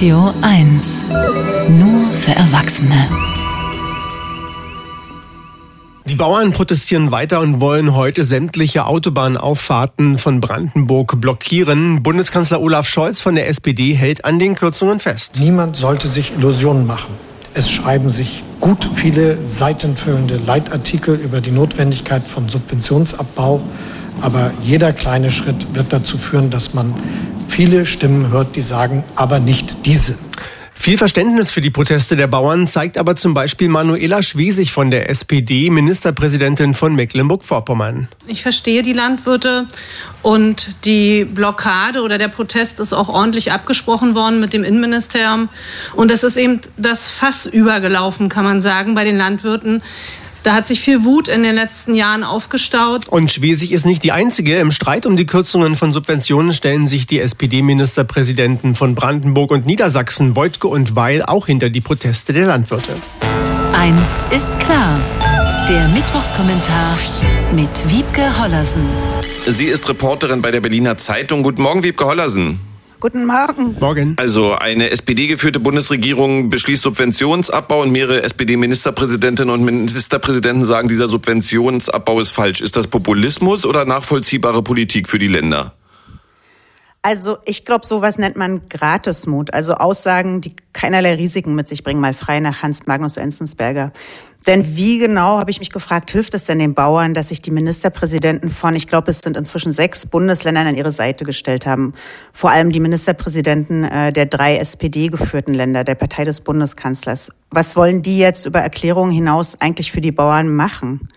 Radio 1. Nur für Erwachsene. Die Bauern protestieren weiter und wollen heute sämtliche Autobahnauffahrten von Brandenburg blockieren. Bundeskanzler Olaf Scholz von der SPD hält an den Kürzungen fest. Niemand sollte sich Illusionen machen. Es schreiben sich gut viele seitenfüllende Leitartikel über die Notwendigkeit von Subventionsabbau. Aber jeder kleine Schritt wird dazu führen, dass man viele Stimmen hört, die sagen, aber nicht diese. Viel Verständnis für die Proteste der Bauern zeigt aber zum Beispiel Manuela Schwesig von der SPD, Ministerpräsidentin von Mecklenburg-Vorpommern. Ich verstehe die Landwirte und die Blockade oder der Protest ist auch ordentlich abgesprochen worden mit dem Innenministerium. Und es ist eben das Fass übergelaufen, kann man sagen, bei den Landwirten. Da hat sich viel Wut in den letzten Jahren aufgestaut. Und Schwesig ist nicht die einzige. Im Streit um die Kürzungen von Subventionen stellen sich die SPD-Ministerpräsidenten von Brandenburg und Niedersachsen, Beutke und Weil, auch hinter die Proteste der Landwirte. Eins ist klar. Der Mittwochskommentar mit Wiebke Hollersen. Sie ist Reporterin bei der Berliner Zeitung. Guten Morgen, Wiebke Hollersen. Guten Morgen. Morgen. Also eine SPD-geführte Bundesregierung beschließt Subventionsabbau und mehrere SPD-Ministerpräsidentinnen und Ministerpräsidenten sagen, dieser Subventionsabbau ist falsch. Ist das Populismus oder nachvollziehbare Politik für die Länder? Also ich glaube, sowas nennt man Gratismut, also Aussagen, die keinerlei Risiken mit sich bringen, mal frei nach Hans Magnus Enzensberger. Denn wie genau, habe ich mich gefragt, hilft es denn den Bauern, dass sich die Ministerpräsidenten von, ich glaube, es sind inzwischen sechs Bundesländern an ihre Seite gestellt haben. Vor allem die Ministerpräsidenten äh, der drei SPD-geführten Länder, der Partei des Bundeskanzlers. Was wollen die jetzt über Erklärungen hinaus eigentlich für die Bauern machen?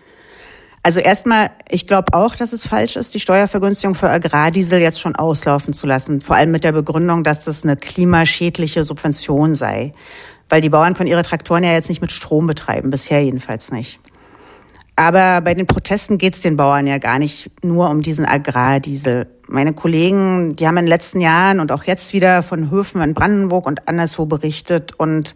Also erstmal, ich glaube auch, dass es falsch ist, die Steuervergünstigung für Agrardiesel jetzt schon auslaufen zu lassen. Vor allem mit der Begründung, dass das eine klimaschädliche Subvention sei. Weil die Bauern können ihre Traktoren ja jetzt nicht mit Strom betreiben, bisher jedenfalls nicht. Aber bei den Protesten geht es den Bauern ja gar nicht nur um diesen Agrardiesel. Meine Kollegen, die haben in den letzten Jahren und auch jetzt wieder von Höfen in Brandenburg und anderswo berichtet und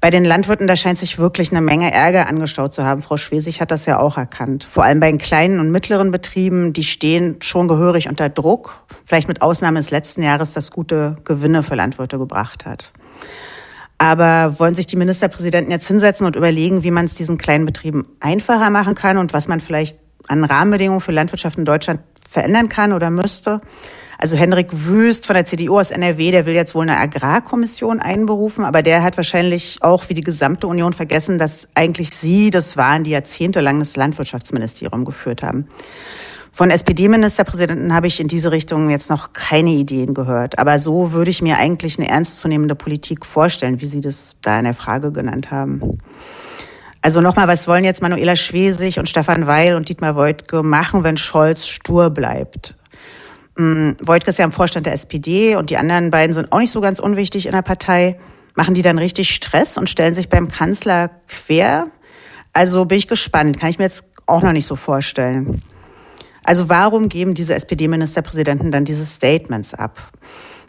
bei den Landwirten, da scheint sich wirklich eine Menge Ärger angestaut zu haben. Frau Schwesig hat das ja auch erkannt. Vor allem bei den kleinen und mittleren Betrieben, die stehen schon gehörig unter Druck. Vielleicht mit Ausnahme des letzten Jahres, das gute Gewinne für Landwirte gebracht hat. Aber wollen sich die Ministerpräsidenten jetzt hinsetzen und überlegen, wie man es diesen kleinen Betrieben einfacher machen kann und was man vielleicht an Rahmenbedingungen für Landwirtschaft in Deutschland verändern kann oder müsste? Also Henrik Wüst von der CDU aus NRW, der will jetzt wohl eine Agrarkommission einberufen, aber der hat wahrscheinlich auch wie die gesamte Union vergessen, dass eigentlich sie das waren, die jahrzehntelang das Landwirtschaftsministerium geführt haben. Von SPD-Ministerpräsidenten habe ich in diese Richtung jetzt noch keine Ideen gehört. Aber so würde ich mir eigentlich eine ernstzunehmende Politik vorstellen, wie Sie das da in der Frage genannt haben. Also nochmal, was wollen jetzt Manuela Schwesig und Stefan Weil und Dietmar Woidke machen, wenn Scholz stur bleibt? Hm, Wojtke ist ja im Vorstand der SPD und die anderen beiden sind auch nicht so ganz unwichtig in der Partei. Machen die dann richtig Stress und stellen sich beim Kanzler quer? Also bin ich gespannt. Kann ich mir jetzt auch noch nicht so vorstellen. Also warum geben diese SPD-Ministerpräsidenten dann diese Statements ab?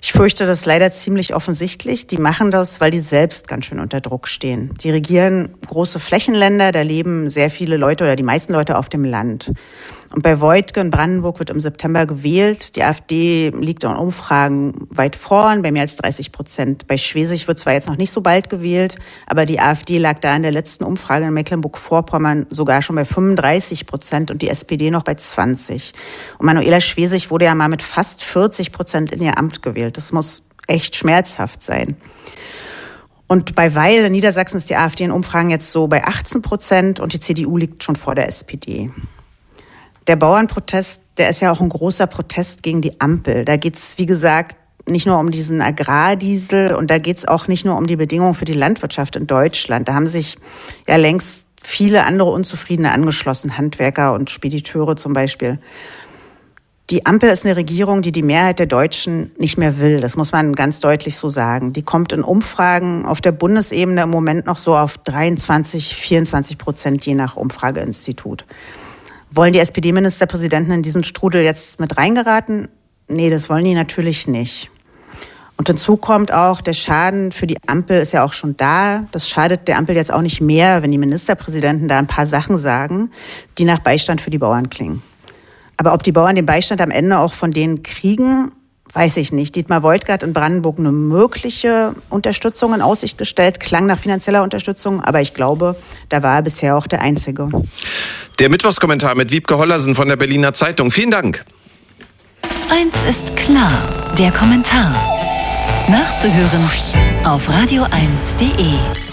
Ich fürchte, das leider ziemlich offensichtlich. Die machen das, weil die selbst ganz schön unter Druck stehen. Die regieren große Flächenländer, da leben sehr viele Leute oder die meisten Leute auf dem Land. Und bei Voigtke in Brandenburg wird im September gewählt. Die AfD liegt in Umfragen weit vorn, bei mehr als 30 Prozent. Bei Schwesig wird zwar jetzt noch nicht so bald gewählt, aber die AfD lag da in der letzten Umfrage in Mecklenburg-Vorpommern sogar schon bei 35 Prozent und die SPD noch bei 20. Und Manuela Schwesig wurde ja mal mit fast 40 Prozent in ihr Amt gewählt. Das muss echt schmerzhaft sein. Und bei Weil in Niedersachsen ist die AfD in Umfragen jetzt so bei 18 Prozent und die CDU liegt schon vor der SPD der Bauernprotest, der ist ja auch ein großer Protest gegen die Ampel. Da geht's, wie gesagt, nicht nur um diesen Agrardiesel und da geht's auch nicht nur um die Bedingungen für die Landwirtschaft in Deutschland. Da haben sich ja längst viele andere Unzufriedene angeschlossen, Handwerker und Spediteure zum Beispiel. Die Ampel ist eine Regierung, die die Mehrheit der Deutschen nicht mehr will. Das muss man ganz deutlich so sagen. Die kommt in Umfragen auf der Bundesebene im Moment noch so auf 23, 24 Prozent je nach Umfrageinstitut. Wollen die SPD-Ministerpräsidenten in diesen Strudel jetzt mit reingeraten? Nee, das wollen die natürlich nicht. Und hinzu kommt auch, der Schaden für die Ampel ist ja auch schon da. Das schadet der Ampel jetzt auch nicht mehr, wenn die Ministerpräsidenten da ein paar Sachen sagen, die nach Beistand für die Bauern klingen. Aber ob die Bauern den Beistand am Ende auch von denen kriegen, weiß ich nicht. Dietmar hat in Brandenburg eine mögliche Unterstützung in Aussicht gestellt, klang nach finanzieller Unterstützung, aber ich glaube, da war er bisher auch der Einzige. Der Mittwochskommentar mit Wiebke Hollersen von der Berliner Zeitung. Vielen Dank. Eins ist klar, der Kommentar. Nachzuhören auf radio1.de.